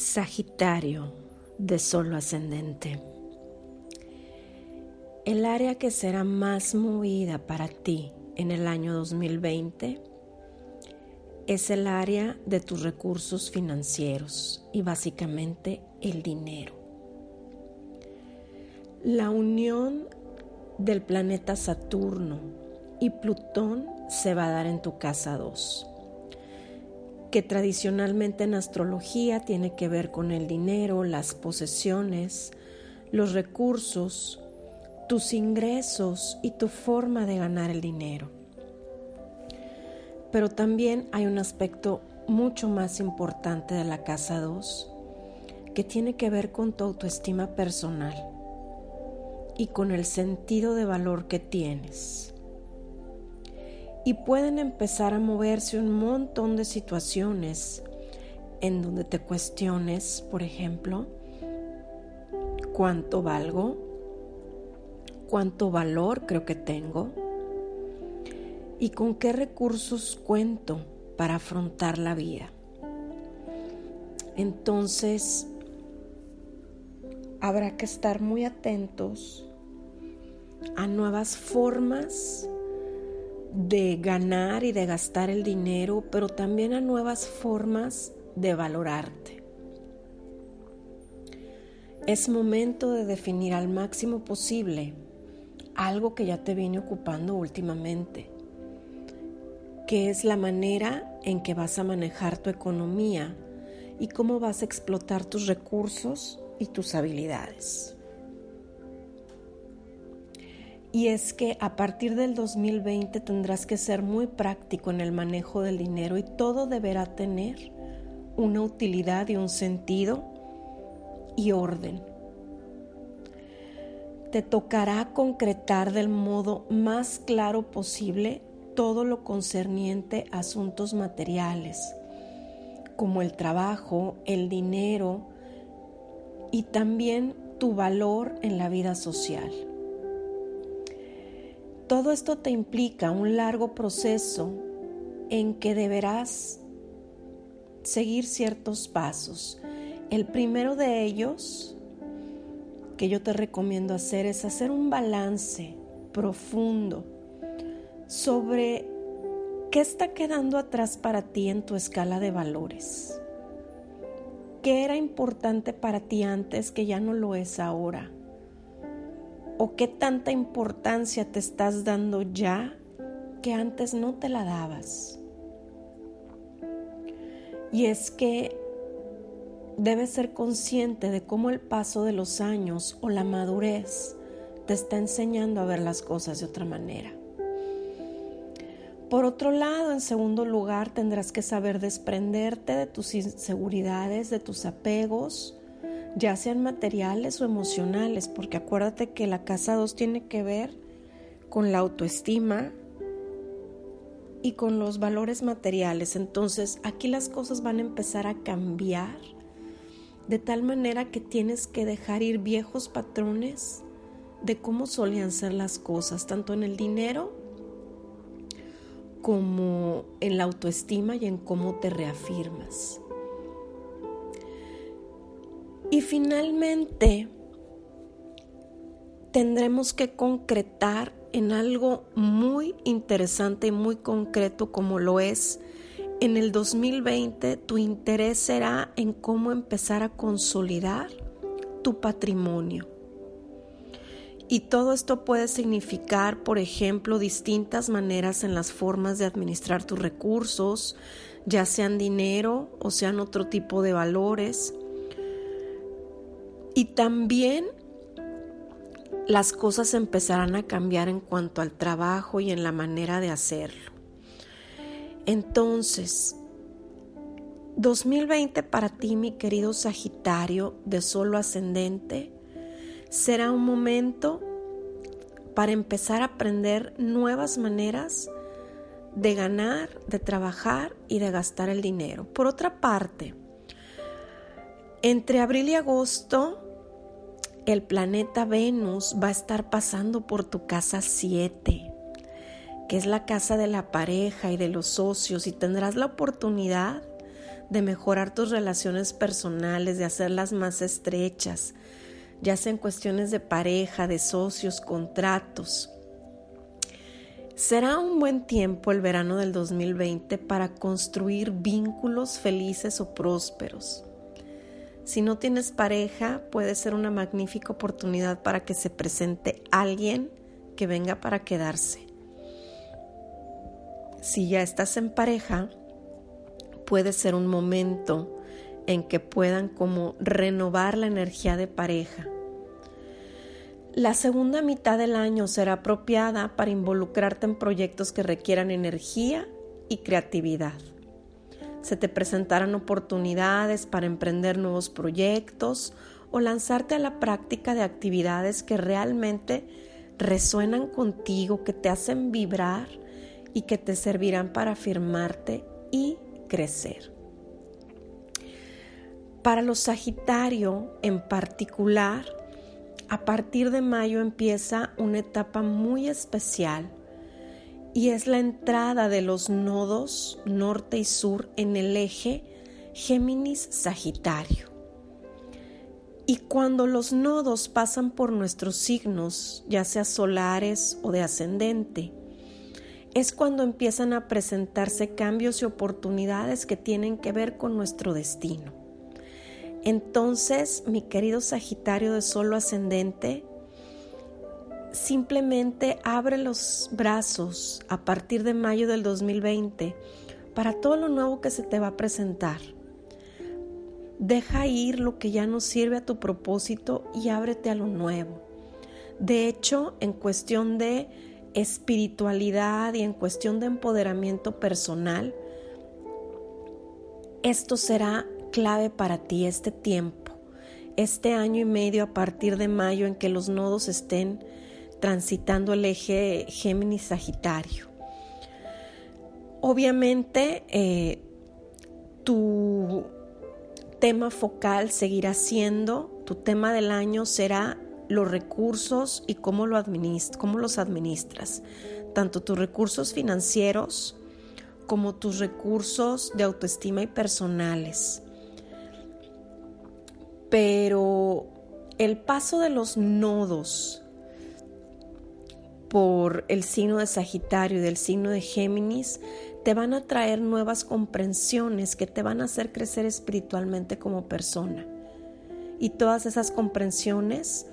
Sagitario de solo ascendente. El área que será más movida para ti en el año 2020 es el área de tus recursos financieros y básicamente el dinero. La unión del planeta Saturno y Plutón se va a dar en tu casa 2 que tradicionalmente en astrología tiene que ver con el dinero, las posesiones, los recursos, tus ingresos y tu forma de ganar el dinero. Pero también hay un aspecto mucho más importante de la casa 2 que tiene que ver con tu autoestima personal y con el sentido de valor que tienes y pueden empezar a moverse un montón de situaciones en donde te cuestiones, por ejemplo, cuánto valgo, cuánto valor creo que tengo y con qué recursos cuento para afrontar la vida. Entonces, habrá que estar muy atentos a nuevas formas de ganar y de gastar el dinero, pero también a nuevas formas de valorarte. Es momento de definir al máximo posible algo que ya te viene ocupando últimamente, que es la manera en que vas a manejar tu economía y cómo vas a explotar tus recursos y tus habilidades. Y es que a partir del 2020 tendrás que ser muy práctico en el manejo del dinero y todo deberá tener una utilidad y un sentido y orden. Te tocará concretar del modo más claro posible todo lo concerniente a asuntos materiales, como el trabajo, el dinero y también tu valor en la vida social. Todo esto te implica un largo proceso en que deberás seguir ciertos pasos. El primero de ellos que yo te recomiendo hacer es hacer un balance profundo sobre qué está quedando atrás para ti en tu escala de valores. ¿Qué era importante para ti antes que ya no lo es ahora? O qué tanta importancia te estás dando ya que antes no te la dabas. Y es que debes ser consciente de cómo el paso de los años o la madurez te está enseñando a ver las cosas de otra manera. Por otro lado, en segundo lugar, tendrás que saber desprenderte de tus inseguridades, de tus apegos, ya sean materiales o emocionales, porque acuérdate que la casa 2 tiene que ver con la autoestima y con los valores materiales. Entonces aquí las cosas van a empezar a cambiar de tal manera que tienes que dejar ir viejos patrones de cómo solían ser las cosas, tanto en el dinero como en la autoestima y en cómo te reafirmas. Y finalmente, tendremos que concretar en algo muy interesante y muy concreto como lo es en el 2020 tu interés será en cómo empezar a consolidar tu patrimonio. Y todo esto puede significar, por ejemplo, distintas maneras en las formas de administrar tus recursos, ya sean dinero o sean otro tipo de valores y también las cosas empezarán a cambiar en cuanto al trabajo y en la manera de hacerlo. Entonces, 2020 para ti, mi querido Sagitario de Solo Ascendente, será un momento para empezar a aprender nuevas maneras de ganar, de trabajar y de gastar el dinero. Por otra parte, entre abril y agosto, el planeta Venus va a estar pasando por tu casa 7, que es la casa de la pareja y de los socios, y tendrás la oportunidad de mejorar tus relaciones personales, de hacerlas más estrechas, ya sea en cuestiones de pareja, de socios, contratos. Será un buen tiempo el verano del 2020 para construir vínculos felices o prósperos. Si no tienes pareja, puede ser una magnífica oportunidad para que se presente alguien que venga para quedarse. Si ya estás en pareja, puede ser un momento en que puedan como renovar la energía de pareja la segunda mitad del año será apropiada para involucrarte en proyectos que requieran energía y creatividad. Se te presentarán oportunidades para emprender nuevos proyectos o lanzarte a la práctica de actividades que realmente resuenan contigo, que te hacen vibrar y que te servirán para afirmarte y crecer. Para los Sagitario en particular, a partir de mayo empieza una etapa muy especial y es la entrada de los nodos norte y sur en el eje Géminis-Sagitario. Y cuando los nodos pasan por nuestros signos, ya sea solares o de ascendente, es cuando empiezan a presentarse cambios y oportunidades que tienen que ver con nuestro destino. Entonces, mi querido Sagitario de Solo Ascendente, simplemente abre los brazos a partir de mayo del 2020 para todo lo nuevo que se te va a presentar. Deja ir lo que ya no sirve a tu propósito y ábrete a lo nuevo. De hecho, en cuestión de espiritualidad y en cuestión de empoderamiento personal, esto será clave para ti este tiempo, este año y medio a partir de mayo en que los nodos estén transitando el eje Géminis-Sagitario. Obviamente, eh, tu tema focal seguirá siendo, tu tema del año será los recursos y cómo, lo cómo los administras, tanto tus recursos financieros como tus recursos de autoestima y personales pero el paso de los nodos por el signo de Sagitario y del signo de Géminis te van a traer nuevas comprensiones que te van a hacer crecer espiritualmente como persona. Y todas esas comprensiones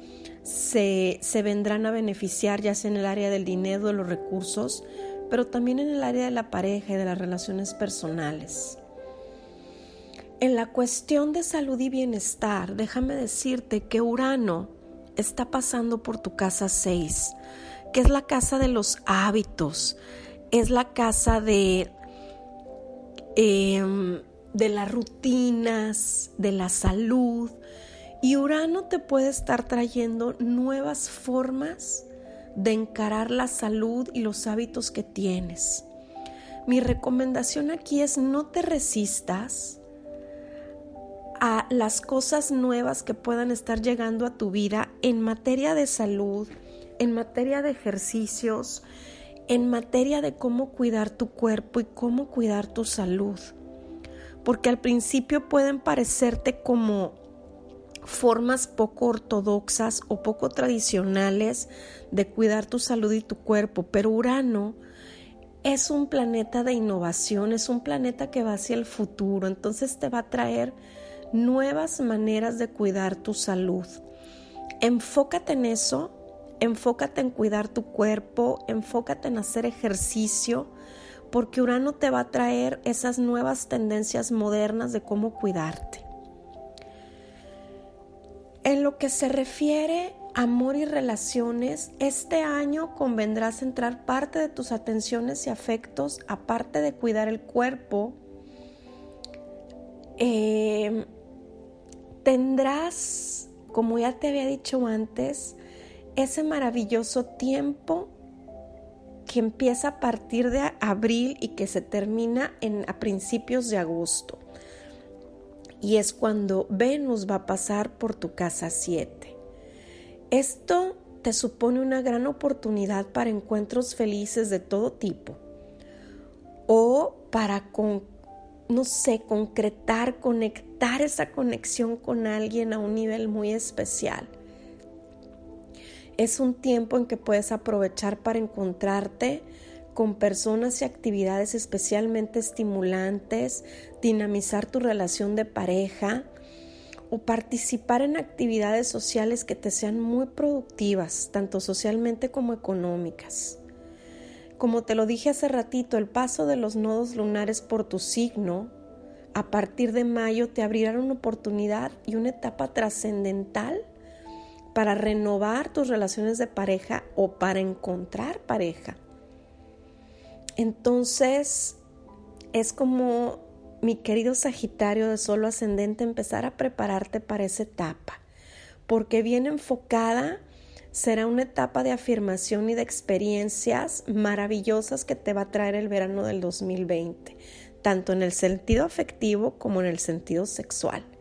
se, se vendrán a beneficiar ya sea en el área del dinero, de los recursos, pero también en el área de la pareja y de las relaciones personales. En la cuestión de salud y bienestar, déjame decirte que Urano está pasando por tu casa 6, que es la casa de los hábitos, es la casa de, em, de las rutinas, de la salud. Y Urano te puede estar trayendo nuevas formas de encarar la salud y los hábitos que tienes. Mi recomendación aquí es no te resistas, a las cosas nuevas que puedan estar llegando a tu vida en materia de salud, en materia de ejercicios, en materia de cómo cuidar tu cuerpo y cómo cuidar tu salud. Porque al principio pueden parecerte como formas poco ortodoxas o poco tradicionales de cuidar tu salud y tu cuerpo, pero Urano es un planeta de innovación, es un planeta que va hacia el futuro, entonces te va a traer nuevas maneras de cuidar tu salud. Enfócate en eso, enfócate en cuidar tu cuerpo, enfócate en hacer ejercicio, porque Urano te va a traer esas nuevas tendencias modernas de cómo cuidarte. En lo que se refiere a amor y relaciones, este año convendrá centrar parte de tus atenciones y afectos, aparte de cuidar el cuerpo, eh, tendrás, como ya te había dicho antes, ese maravilloso tiempo que empieza a partir de abril y que se termina en, a principios de agosto. Y es cuando Venus va a pasar por tu casa 7. Esto te supone una gran oportunidad para encuentros felices de todo tipo o para, no sé, concretar, conectar esa conexión con alguien a un nivel muy especial. Es un tiempo en que puedes aprovechar para encontrarte con personas y actividades especialmente estimulantes, dinamizar tu relación de pareja o participar en actividades sociales que te sean muy productivas, tanto socialmente como económicas. Como te lo dije hace ratito, el paso de los nodos lunares por tu signo a partir de mayo te abrirá una oportunidad y una etapa trascendental para renovar tus relaciones de pareja o para encontrar pareja. Entonces, es como mi querido Sagitario de solo ascendente empezar a prepararte para esa etapa, porque bien enfocada será una etapa de afirmación y de experiencias maravillosas que te va a traer el verano del 2020, tanto en el sentido afectivo como en el sentido sexual.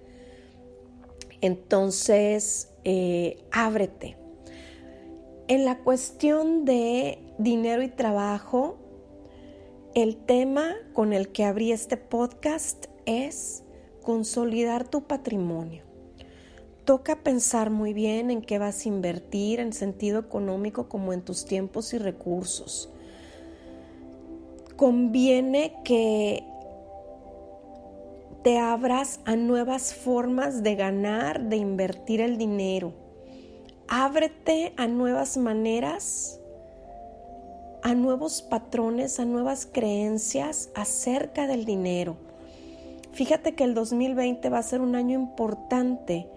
Entonces, eh, ábrete. En la cuestión de dinero y trabajo, el tema con el que abrí este podcast es consolidar tu patrimonio. Toca pensar muy bien en qué vas a invertir en sentido económico como en tus tiempos y recursos. Conviene que te abras a nuevas formas de ganar, de invertir el dinero. Ábrete a nuevas maneras, a nuevos patrones, a nuevas creencias acerca del dinero. Fíjate que el 2020 va a ser un año importante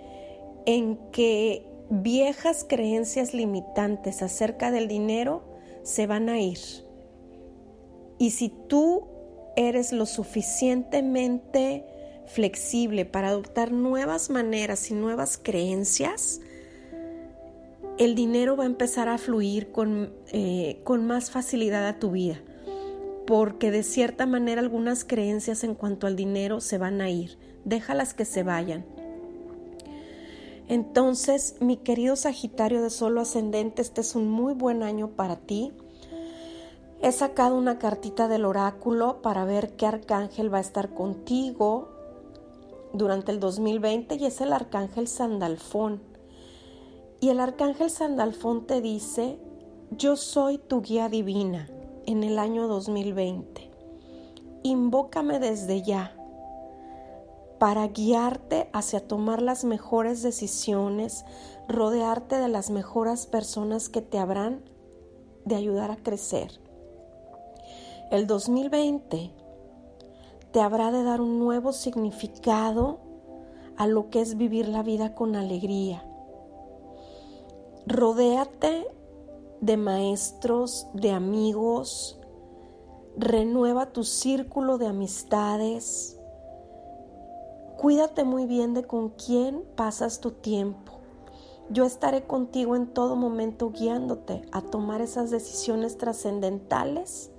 en que viejas creencias limitantes acerca del dinero se van a ir. Y si tú eres lo suficientemente flexible para adoptar nuevas maneras y nuevas creencias, el dinero va a empezar a fluir con, eh, con más facilidad a tu vida, porque de cierta manera algunas creencias en cuanto al dinero se van a ir, déjalas que se vayan. Entonces, mi querido Sagitario de Solo Ascendente, este es un muy buen año para ti. He sacado una cartita del oráculo para ver qué arcángel va a estar contigo durante el 2020 y es el arcángel Sandalfón. Y el arcángel Sandalfón te dice, yo soy tu guía divina en el año 2020. Invócame desde ya para guiarte hacia tomar las mejores decisiones, rodearte de las mejores personas que te habrán de ayudar a crecer. El 2020 te habrá de dar un nuevo significado a lo que es vivir la vida con alegría. Rodéate de maestros, de amigos, renueva tu círculo de amistades, cuídate muy bien de con quién pasas tu tiempo. Yo estaré contigo en todo momento guiándote a tomar esas decisiones trascendentales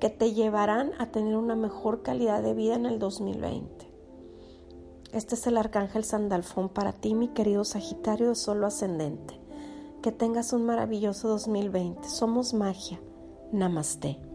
que te llevarán a tener una mejor calidad de vida en el 2020. Este es el arcángel Sandalfón para ti, mi querido Sagitario de Solo Ascendente. Que tengas un maravilloso 2020. Somos magia. Namaste.